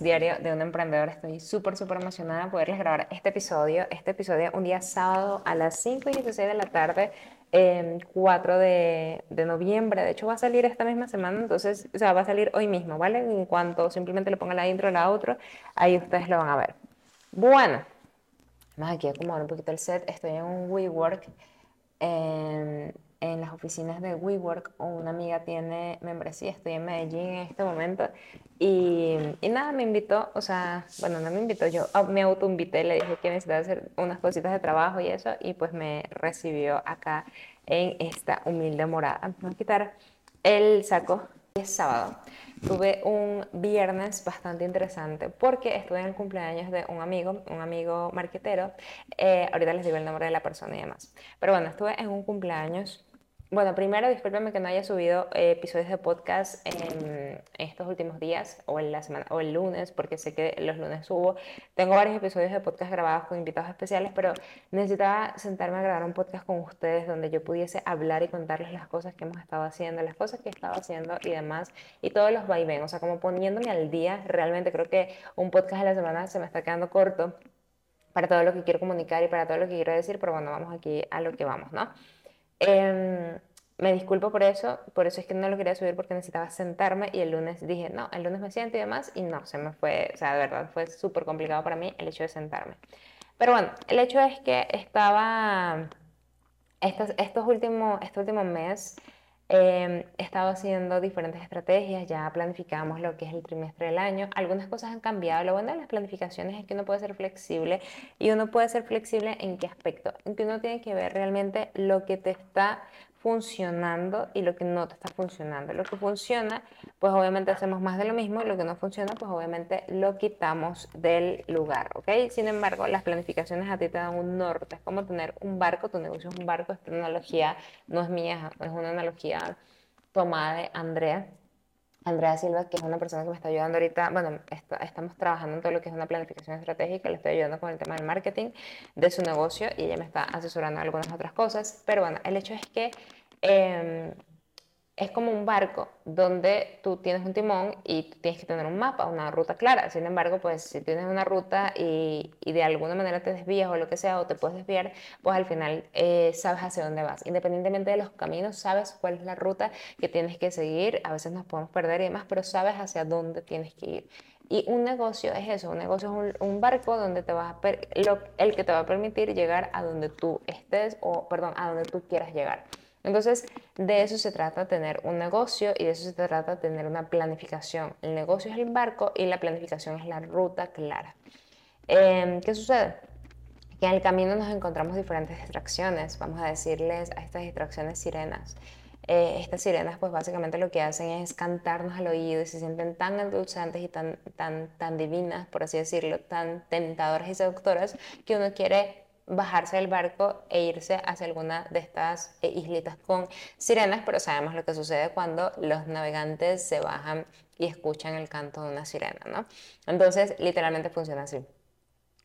diario de un emprendedor. Estoy súper, súper emocionada de poderles grabar este episodio. Este episodio un día sábado a las 5 y 16 de la tarde, 4 de, de, noviembre. De hecho, va a salir esta misma semana, entonces, o sea, va a salir hoy mismo, ¿vale? En cuanto simplemente le ponga la intro, la outro, ahí ustedes lo van a ver. Bueno, vamos aquí a acomodar un poquito el set. Estoy en un WeWork en las oficinas de WeWork una amiga tiene membresía, estoy en Medellín en este momento y, y nada, me invitó, o sea, bueno, no me invitó, yo me autoinvité, le dije que necesitaba hacer unas cositas de trabajo y eso y pues me recibió acá en esta humilde morada. Vamos a quitar el saco, es sábado. Tuve un viernes bastante interesante porque estuve en el cumpleaños de un amigo, un amigo marquetero. Eh, ahorita les digo el nombre de la persona y demás. Pero bueno, estuve en un cumpleaños bueno, primero discúlpeme que no haya subido eh, episodios de podcast en, estos últimos días o en la semana o el lunes, porque sé que los lunes subo. Tengo varios episodios de podcast grabados con invitados especiales, pero necesitaba sentarme a grabar un podcast con ustedes donde yo pudiese hablar y contarles las cosas que hemos estado haciendo, las cosas que he estado haciendo y demás, y todos los vaivén, o sea, como poniéndome al día. Realmente creo que un podcast a la semana se me está quedando corto para todo lo que quiero comunicar y para todo lo que quiero decir, pero bueno, vamos aquí a lo que vamos, ¿no? Em, me disculpo por eso, por eso es que no lo quería subir porque necesitaba sentarme y el lunes dije, no, el lunes me siento y demás y no, se me fue, o sea, de verdad fue súper complicado para mí el hecho de sentarme. Pero bueno, el hecho es que estaba, estos, estos últimos, este último mes, eh, he estado haciendo diferentes estrategias, ya planificamos lo que es el trimestre del año. Algunas cosas han cambiado. Lo bueno de las planificaciones es que uno puede ser flexible y uno puede ser flexible en qué aspecto. En que uno tiene que ver realmente lo que te está funcionando y lo que no te está funcionando. Lo que funciona, pues obviamente hacemos más de lo mismo y lo que no funciona, pues obviamente lo quitamos del lugar, ¿ok? Sin embargo, las planificaciones a ti te dan un norte, es como tener un barco, tu negocio es un barco, esta analogía no es mía, es una analogía tomada de Andrea. Andrea Silva, que es una persona que me está ayudando ahorita, bueno, estamos trabajando en todo lo que es una planificación estratégica, le estoy ayudando con el tema del marketing de su negocio y ella me está asesorando algunas otras cosas, pero bueno, el hecho es que Em, es como un barco donde tú tienes un timón y tienes que tener un mapa, una ruta clara. Sin embargo, pues si tienes una ruta y, de alguna manera te desvías o lo que sea, o te puedes desviar, pues al final eh, sabes hacia dónde vas. Independientemente de los caminos, sabes cuál es la ruta que tienes que seguir. A veces nos podemos perder y demás, pero sabes hacia dónde tienes que ir. Y un negocio es eso, un negocio es un, barco donde te va a el que te va a permitir llegar a donde tú estés o, perdón, a donde tú quieras llegar. Entonces, de eso se trata tener un negocio y de eso se trata tener una planificación. El negocio es el barco y la planificación es la ruta clara. Em, ¿Qué sucede? Que en el camino nos encontramos diferentes distracciones, vamos a decirles a estas distracciones sirenas. Eh, estas sirenas pues básicamente lo que hacen es cantarnos al oído y se sienten tan endulzantes y tan, tan, tan divinas, por así decirlo, tan tentadoras y seductoras que uno quiere bajarse del barco e irse hacia alguna de estas eh, islitas con sirenas, pero sabemos lo que sucede cuando los navegantes se bajan y escuchan el canto de una sirena, ¿no? Entonces, literalmente funciona así.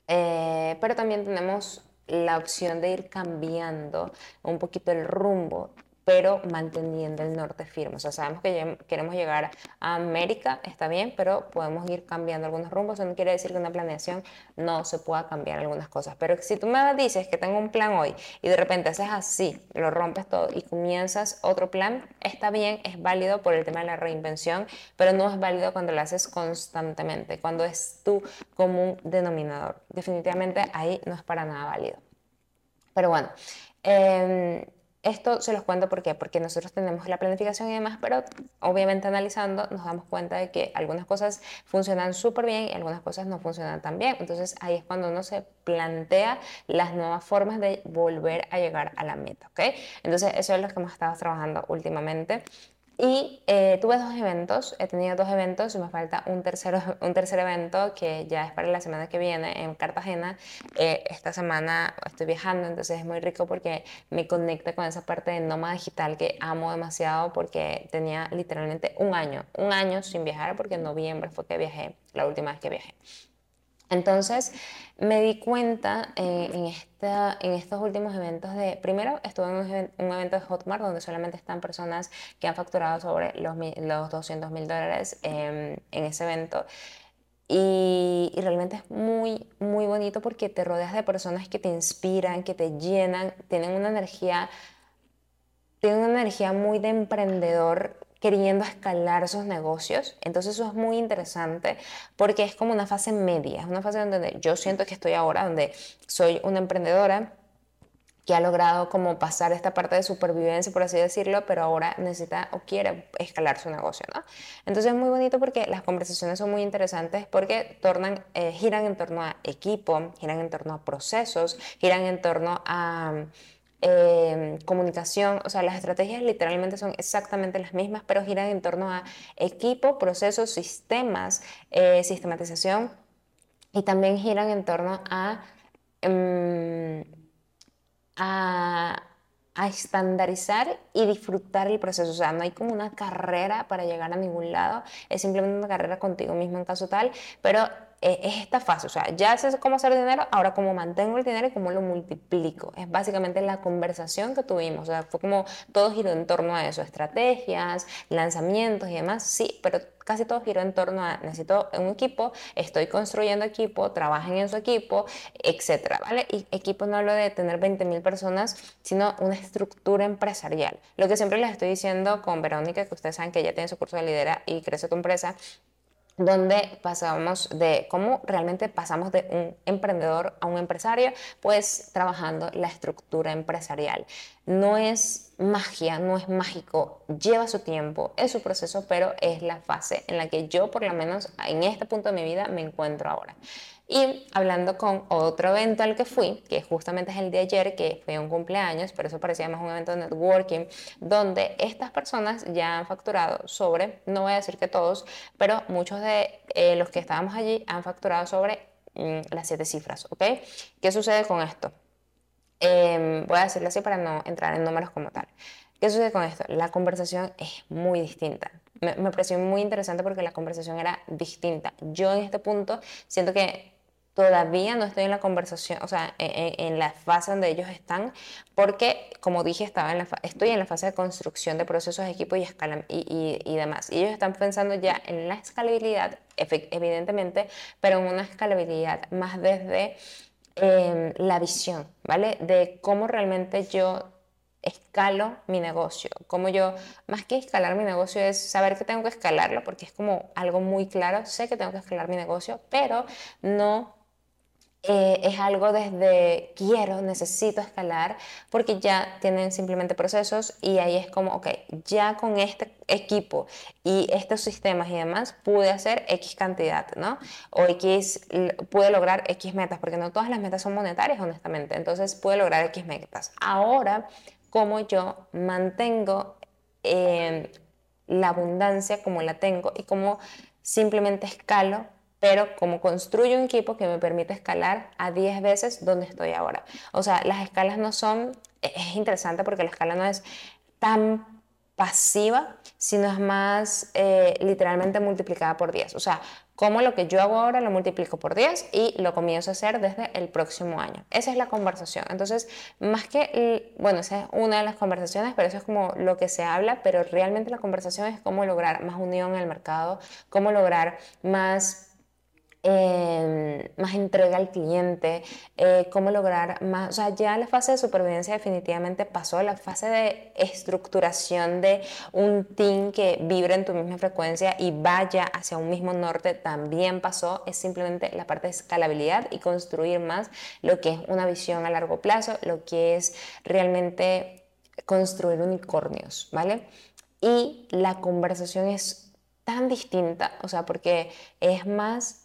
Eh, pero también tenemos la opción de ir cambiando un poquito el rumbo pero manteniendo el norte firme. O sea, sabemos que queremos llegar a América, está bien, pero podemos ir cambiando algunos rumbos. Eso no quiere decir que una planeación no se pueda cambiar algunas cosas. Pero si tú me dices que tengo un plan hoy y de repente haces así, lo rompes todo y comienzas otro plan, está bien, es válido por el tema de la reinvención, pero no es válido cuando lo haces constantemente, cuando es tu común denominador. Definitivamente ahí no es para nada válido. Pero bueno. Eh, esto se los cuento ¿por porque nosotros tenemos la planificación y demás, pero obviamente analizando nos damos cuenta de que algunas cosas funcionan súper bien y algunas cosas no funcionan tan bien. Entonces ahí es cuando uno se plantea las nuevas formas de volver a llegar a la meta, ¿ok? Entonces eso es lo que hemos estado trabajando últimamente. Y eh, tuve dos eventos, he tenido dos eventos y me falta un, tercero, un tercer evento que ya es para la semana que viene en Cartagena. Eh, esta semana estoy viajando, entonces es muy rico porque me conecta con esa parte de nómada digital que amo demasiado porque tenía literalmente un año, un año sin viajar porque en noviembre fue que viajé, la última vez que viajé. Entonces me di cuenta eh, en, estos últimos eventos de, primero estuve en un, evento de Hotmart donde solamente están personas que han facturado sobre los, los 200 mil dólares em, en ese evento. Y, y, realmente es muy, muy bonito porque te rodeas de personas que te inspiran, que te llenan, tienen una energía, tienen una energía muy de emprendedor queriendo escalar sus negocios. Entonces eso es muy interesante porque es como una fase media, es una fase donde yo siento que estoy ahora, donde soy una emprendedora que ha logrado como pasar esta parte de supervivencia, por así decirlo, pero ahora necesita o quiere escalar su negocio, ¿no? Entonces es muy bonito porque las conversaciones son muy interesantes porque tornan, eh, giran en torno a equipo, giran en torno a procesos, giran en torno a Em, comunicación, o sea, las estrategias literalmente son exactamente las mismas, pero giran en torno a equipo, procesos, sistemas, eh, sistematización y también giran en torno a, em, a, a estandarizar y disfrutar el proceso. O sea, no hay como una carrera para llegar a ningún lado, es simplemente una carrera contigo mismo en caso tal, pero eh, es esta fase, o sea, ya sé cómo hacer dinero, ahora cómo mantengo el dinero y cómo lo multiplico. Es básicamente la conversación que tuvimos, o sea, fue como todo giró en torno a eso, estrategias, lanzamientos y demás, sí, pero casi todo giró en torno a necesito un equipo, estoy construyendo equipo, trabajen en su equipo, etcétera, ¿vale? Y equipo no hablo de tener 20.000 personas, sino una estructura empresarial. Lo que siempre les estoy diciendo con Verónica, que ustedes saben que ella tiene su curso de lidera y crece tu empresa, donde pasamos de cómo realmente pasamos de un emprendedor a un empresario, pues trabajando la estructura empresarial. No es magia, no es mágico, lleva su tiempo, es su proceso, pero es la fase en la que yo por lo menos en este punto de mi vida me encuentro ahora. Y hablando con otro evento al que fui, que justamente es el de ayer, que fue un cumpleaños, pero eso parecía más un evento de networking, donde estas personas ya han facturado sobre, no voy a decir que todos, pero muchos de eh, los que estábamos allí han facturado sobre mm, las siete cifras, ¿ok? ¿Qué sucede con esto? Em, voy a decirlo así para no entrar en números como tal. ¿Qué sucede con esto? La conversación es muy distinta. Me, me, pareció muy interesante porque la conversación era distinta. Yo en este punto siento que todavía no estoy en la conversación, o sea, en, la fase donde ellos están, porque, como dije, estaba en la estoy en la fase de construcción de procesos de equipo y, escala, y, y, demás. Y ellos están pensando ya en la escalabilidad, evidentemente, pero en una escalabilidad más desde em, la visión, ¿vale? De cómo realmente yo escalo mi negocio, como yo, más que escalar mi negocio es saber que tengo que escalarlo, porque es como algo muy claro, sé que tengo que escalar mi negocio, pero no eh, es algo desde quiero, necesito escalar, porque ya tienen simplemente procesos y ahí es como, ok, ya con este equipo y estos sistemas y demás pude hacer X cantidad, ¿no? O X, pude lograr X metas, porque no todas las metas son monetarias, honestamente, entonces pude lograr X metas. Ahora, ¿cómo yo mantengo eh, la abundancia como la tengo y cómo simplemente escalo pero como construyo un equipo que me permite escalar a 10 veces donde estoy ahora. O sea, las escalas no son, e-, es interesante porque la escala no es tan pasiva, sino es más eh, literalmente multiplicada por 10. O sea, como lo que yo hago ahora lo multiplico por 10 y lo comienzo a hacer desde el próximo año. Esa es la conversación. Entonces, más que, bueno, esa es una de las conversaciones, pero eso es como lo que se habla, pero realmente la conversación es cómo lograr más unión en el mercado, cómo lograr más Em, más entrega al cliente, eh, cómo lograr más, o sea, ya la fase de supervivencia definitivamente pasó, la fase de estructuración de un team que vibra en tu misma frecuencia y vaya hacia un mismo norte también pasó, es simplemente la parte de escalabilidad y construir más lo que es una visión a largo plazo, lo que es realmente construir unicornios, ¿vale? Y la conversación es tan distinta, o sea, porque es más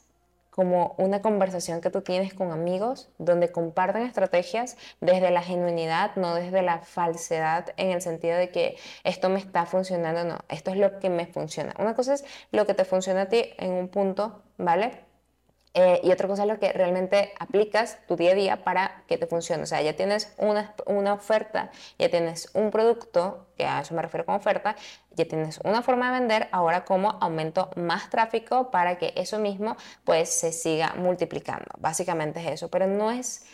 como una conversación que tú tienes con amigos donde comparten estrategias desde la genuinidad, no desde la falsedad en el sentido de que esto me está funcionando, no, esto es lo que me funciona. Una cosa es lo que te funciona a ti en un punto, ¿vale? Eh, y otra cosa es lo que realmente aplicas tu día a día para que te funcione. O sea, ya tienes una, una oferta, ya tienes un producto, que a eso me refiero con oferta, ya tienes una forma de vender, ahora como aumento más tráfico para que eso mismo pues se siga multiplicando. Básicamente es eso, pero no es,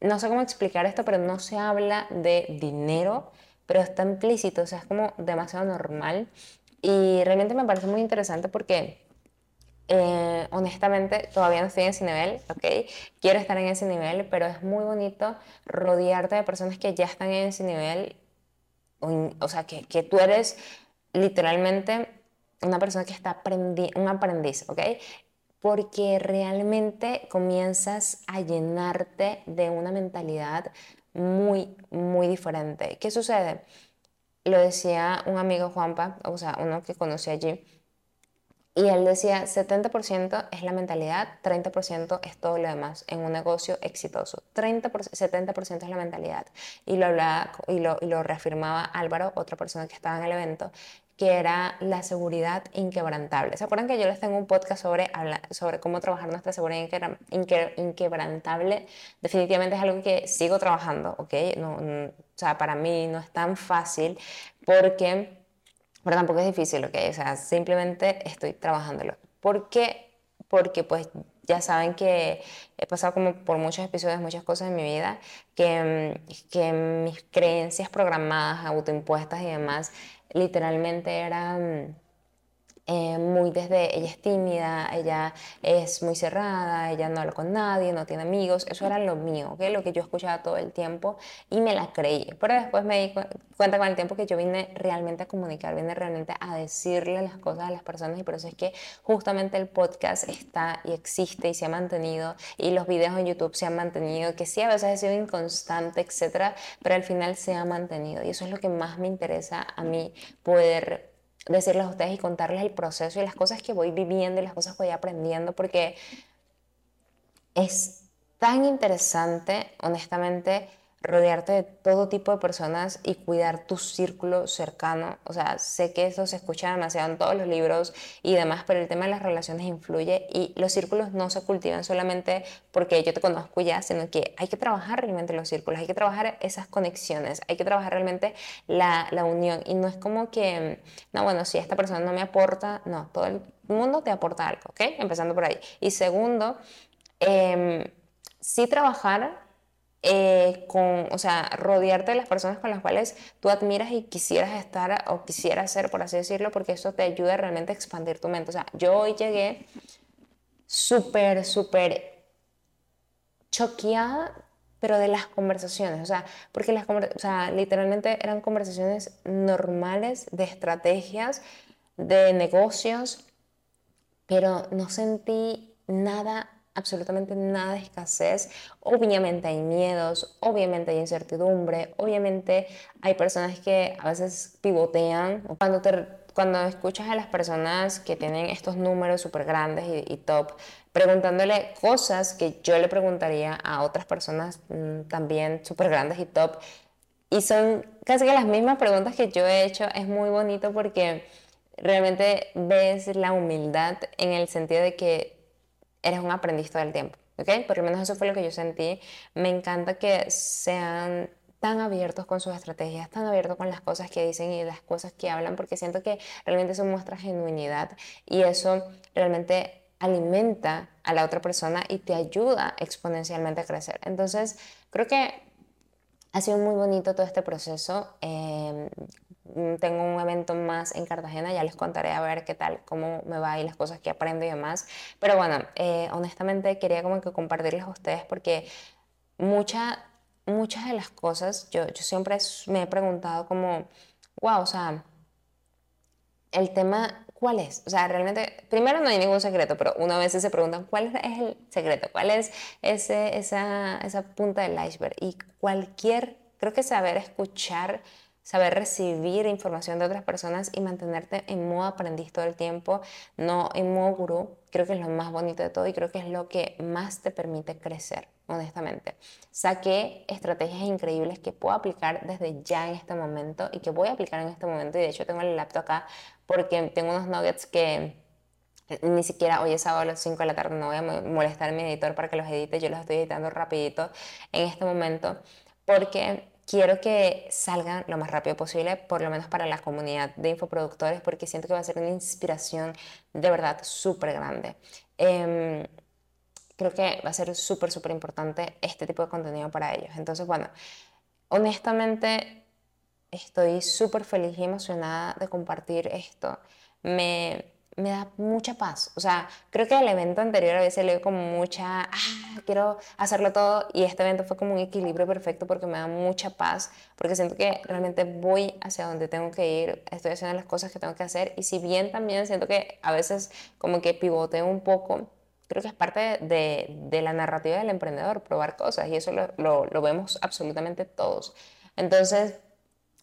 no sé cómo explicar esto, pero no se habla de dinero, pero está implícito, o sea, es como demasiado normal y realmente me parece muy interesante porque eh, honestamente, todavía no estoy en ese nivel, ¿ok? Quiero estar en ese nivel, pero es muy bonito rodearte de personas que ya están en ese nivel, o, sea, que, que, tú eres literalmente una persona que está aprendiendo, un aprendiz, ¿ok? Porque realmente comienzas a llenarte de una mentalidad muy, muy diferente. ¿Qué sucede? Lo decía un amigo Juanpa, o sea, uno que conocí allí, y él decía, 70% es la mentalidad, 30% es todo lo demás en un negocio exitoso. 30%, 70% es la mentalidad. Y lo, hablaba, y, lo, y lo reafirmaba Álvaro, otra persona que estaba en el evento, que era la seguridad inquebrantable. ¿Se acuerdan que yo les tengo un podcast sobre, sobre cómo trabajar nuestra seguridad inquebrantable? Definitivamente es algo que sigo trabajando, ¿ok? No, o sea, para mí no es tan fácil porque pero tampoco es difícil, ¿ok? O sea, simplemente estoy trabajándolo. ¿Por qué? Porque pues ya saben que he pasado como por muchos episodios, muchas cosas en mi vida, que, que mis creencias programadas, autoimpuestas y demás, literalmente eran eh, muy desde ella es tímida, ella es muy cerrada, ella no habla con nadie, no tiene amigos, eso era lo mío, ¿okay? lo que yo escuchaba todo el tiempo y me la creí. Pero después me di cuenta con el tiempo que yo vine realmente a comunicar, vine realmente a decirle las cosas a las personas y por eso es que justamente el podcast está y existe y se ha mantenido y los videos en YouTube se han mantenido, que sí a veces ha sido inconstante, etcétera, pero al final se ha mantenido y eso es lo que más me interesa a mí poder decirles a ustedes y contarles el proceso y las cosas que voy viviendo y las cosas que voy aprendiendo, porque es tan interesante, honestamente, rodearte de todo tipo de personas y cuidar tu círculo cercano. O sea, sé que eso se escucha demasiado en todos los libros y demás, pero el tema de las relaciones influye y los círculos no se cultivan solamente porque yo te conozco ya, sino que hay que trabajar realmente los círculos, hay que trabajar esas conexiones, hay que trabajar realmente la, la unión y no es como que, no, bueno, si esta persona no me aporta, no, todo el mundo te aporta algo, ¿ok? Empezando por ahí. Y segundo, eh, sí trabajar eh, con, o sea, rodearte de las personas con las cuales tú admiras y quisieras estar o quisieras ser, por así decirlo, porque eso te ayuda realmente a expandir tu mente. O sea, yo hoy llegué súper, súper choqueada, pero de las conversaciones, o sea, porque las o sea, literalmente eran conversaciones normales de estrategias, de negocios, pero no sentí nada absolutamente nada de escasez. Obviamente hay miedos, obviamente hay incertidumbre, obviamente hay personas que a veces pivotean. Cuando, te, cuando escuchas a las personas que tienen estos números súper grandes y, top, preguntándole cosas que yo le preguntaría a otras personas mm, también súper grandes y top, y son casi que las mismas preguntas que yo he hecho, es muy bonito porque realmente ves la humildad en el sentido de que eres un aprendiz todo el tiempo, ¿ok? Por lo menos eso fue lo que yo sentí. Me encanta que sean tan abiertos con sus estrategias, tan abiertos con las cosas que dicen y las cosas que hablan, porque siento que realmente eso muestra genuinidad y eso realmente alimenta a la otra persona y te ayuda exponencialmente a crecer. Entonces, creo que ha sido muy bonito todo este proceso. Mm, tengo un evento más en Cartagena, ya les contaré a ver qué tal, cómo me va y las cosas que aprendo y demás. Pero bueno, eh, honestamente quería como que compartirles a ustedes porque mucha, muchas de las cosas, yo, yo siempre me he preguntado como, wow, o sea, el tema, ¿cuál es? O sea, realmente, primero no hay ningún secreto, pero una vez se preguntan, ¿cuál es el secreto? ¿Cuál es ese, esa, esa punta del iceberg? Y cualquier, creo que saber escuchar saber recibir información de otras personas y mantenerte en modo aprendiz todo el tiempo, no en modo gurú, creo que es lo más bonito de todo y creo que es lo que más te permite crecer, honestamente. Saqué estrategias increíbles que puedo aplicar desde ya en este momento y que voy a aplicar en este momento y de hecho tengo el laptop acá porque tengo unos nuggets que ni siquiera hoy es sábado a las 5 de la tarde, no voy a molestar a mi editor para que los edite, yo los estoy editando rapidito en este momento porque quiero que salgan lo más rápido posible, por lo menos para la comunidad de infoproductores, porque siento que va a ser una inspiración de verdad súper grande. Em, creo que va a ser súper, súper importante este tipo de contenido para ellos. Entonces, bueno, honestamente estoy súper feliz y emocionada de compartir esto. Me, me da mucha paz. O sea, creo que el evento anterior a veces le como mucha, ah, quiero hacerlo todo. Y este evento fue como un equilibrio perfecto porque me da mucha paz. Porque siento que realmente voy hacia donde tengo que ir. Estoy haciendo las cosas que tengo que hacer. Y si bien también siento que a veces como que pivoteo un poco, creo que es parte de, de la narrativa del emprendedor, probar cosas. Y eso lo, lo vemos absolutamente todos. Entonces,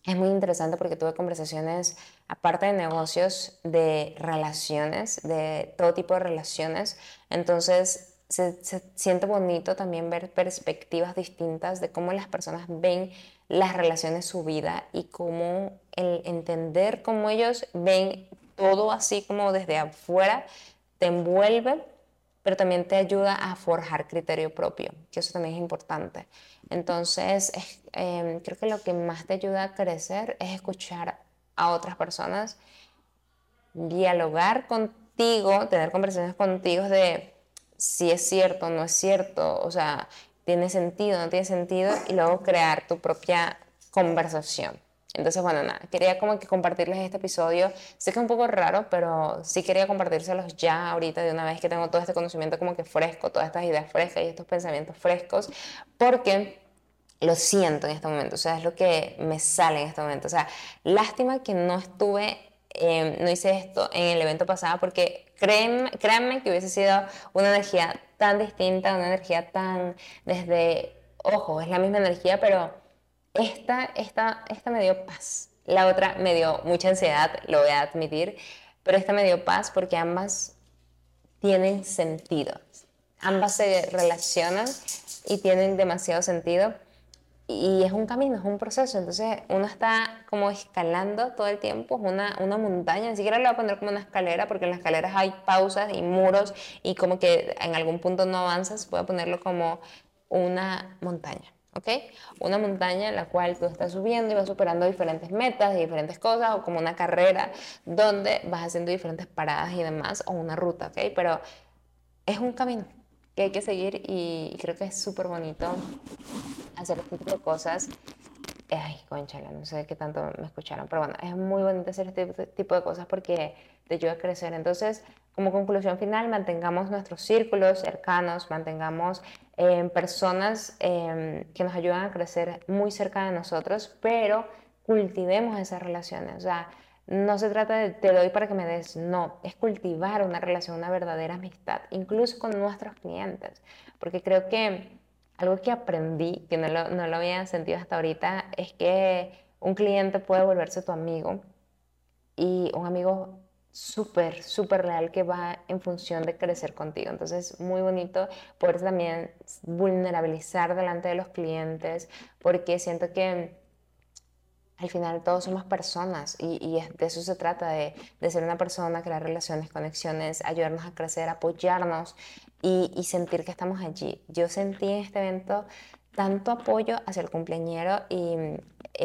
es muy interesante porque tuve conversaciones, aparte de negocios, de relaciones, de todo tipo de relaciones. Entonces, se, siente bonito también ver perspectivas distintas de cómo las personas ven las relaciones, su vida y cómo el entender cómo ellos ven todo así como desde afuera te envuelve, pero también te ayuda a forjar criterio propio, que eso también es importante. Entonces, em, creo que lo que más te ayuda a crecer es escuchar a otras personas, dialogar contigo, tener conversaciones contigo de si es cierto no es cierto, o sea, tiene sentido, no tiene sentido, y luego crear tu propia conversación. Entonces, bueno, nada, quería como que compartirles este episodio. Sé que es un poco raro, pero sí quería compartírselos ya ahorita de una vez que tengo todo este conocimiento como que fresco, todas estas ideas frescas y estos pensamientos frescos, porque lo siento en este momento, o sea, es lo que me sale en este momento. O sea, lástima que no estuve, em, no hice esto en el evento pasado, porque créanme, créanme que hubiese sido una energía tan distinta, una energía tan desde, ojo, es la misma energía, pero esta, esta, esta me dio paz. La otra me dio mucha ansiedad, lo voy a admitir, pero esta me dio paz porque ambas tienen sentido. Ambas se relacionan y tienen demasiado sentido. Y es un camino, es un proceso. Entonces uno está como escalando todo el tiempo, es una, una montaña. Ni siquiera le voy a poner como una escalera, porque en las escaleras hay pausas y muros y como que en algún punto no avanzas. Voy a ponerlo como una montaña. ¿Ok? Una montaña en la cual tú estás subiendo y vas superando diferentes metas y diferentes cosas, o como una carrera donde vas haciendo diferentes paradas y demás, o una ruta, ¿ok? Pero es un camino que hay que seguir y creo que es súper bonito hacer este tipo de cosas. Ay, conchala, no sé qué tanto me escucharon, pero bueno, es muy bonito hacer este tipo de cosas porque te ayuda a crecer. Entonces, como conclusión final, mantengamos nuestros círculos cercanos, mantengamos personas eh, que nos ayudan a crecer muy cerca de nosotros, pero cultivemos esas relaciones. O sea, no se trata de te doy para que me des, no, es cultivar una relación, una verdadera amistad, incluso con nuestros clientes, porque creo que algo que aprendí, que no lo, no lo había sentido hasta ahorita, es que un cliente puede volverse tu amigo y un amigo súper, súper real que va en función de crecer contigo. Entonces, muy bonito poder también vulnerabilizar delante de los clientes, porque siento que al final todos somos personas y, de eso se trata, de, ser una persona, crear relaciones, conexiones, ayudarnos a crecer, apoyarnos y, sentir que estamos allí. Yo sentí en este evento tanto apoyo hacia el cumpleañero y,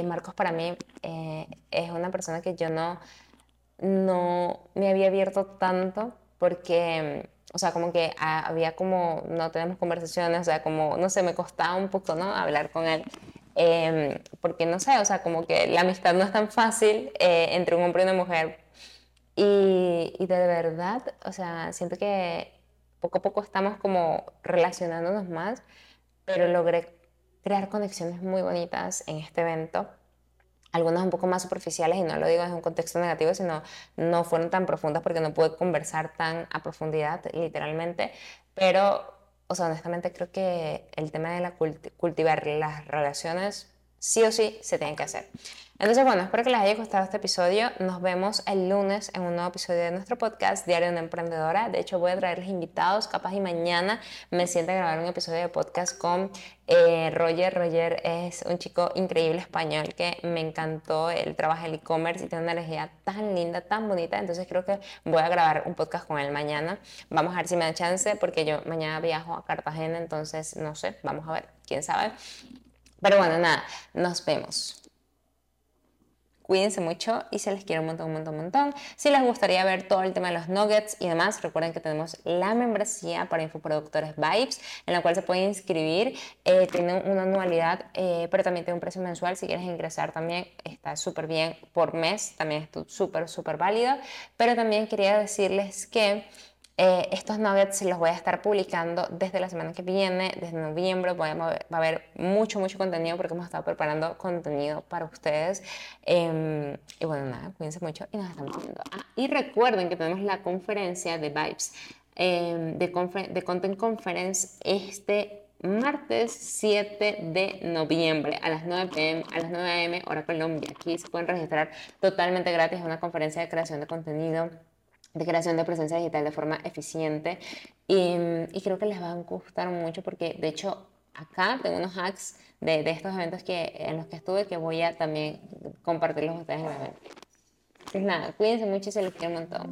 Marcos para mí eh, es una persona que yo no no me había abierto tanto porque, o sea, como que había como, no tenemos conversaciones, o sea, como, no sé, me costaba un poco, ¿no? Hablar con él. Em, porque no sé, o sea, como que la amistad no es tan fácil eh, entre un hombre y una mujer. Y, y, de verdad, o sea, siento que poco a poco estamos como relacionándonos más, pero logré crear conexiones muy bonitas en este evento algunas un poco más superficiales y no lo digo en un contexto negativo, sino no fueron tan profundas porque no pude conversar tan a profundidad, literalmente, pero, o sea, honestamente creo que el tema de la cultivar las relaciones sí o sí se tienen que hacer. Entonces, bueno, espero que les haya gustado este episodio. Nos vemos el lunes en un nuevo episodio de nuestro podcast Diario de una Emprendedora. De hecho, voy a traerles invitados. Capaz y mañana me siento a grabar un episodio de podcast con eh, Roger. Roger es un chico increíble español que me encantó. Él trabaja en e-commerce y tiene una energía tan linda, tan bonita. Entonces, creo que voy a grabar un podcast con él mañana. Vamos a ver si me da chance porque yo mañana viajo a Cartagena. Entonces, no sé, vamos a ver, quién sabe. Pero bueno, nada, nos vemos. Cuídense mucho y se les quiere un montón, un montón, un montón. Si les gustaría ver todo el tema de los nuggets y demás, recuerden que tenemos la membresía para infoproductores Vibes, en la cual se pueden inscribir. Eh, tiene una anualidad, eh, pero también tiene un precio mensual. Si quieres ingresar también está súper bien por mes, también es súper, súper válido. Pero también quería decirles que... Eh, estos nuggets los voy a estar publicando desde la semana que viene, desde noviembre. va a haber mucho, mucho contenido porque hemos estado preparando contenido para ustedes. Em, y bueno, nada, cuídense mucho y nos estamos viendo. Ah, y recuerden que tenemos la conferencia de Vibes, em, de, de Content Conference, este martes 7 de noviembre a las 9 pm, a las 9 am, hora Colombia. Aquí se pueden registrar totalmente gratis a una conferencia de creación de contenido de creación de presencia digital de forma eficiente y, creo que les va a gustar mucho porque de hecho acá tengo unos hacks de, de, estos eventos que, en los que estuve que voy a también compartirlos con ustedes en el evento. Pues nada, cuídense mucho y se les quiero un montón.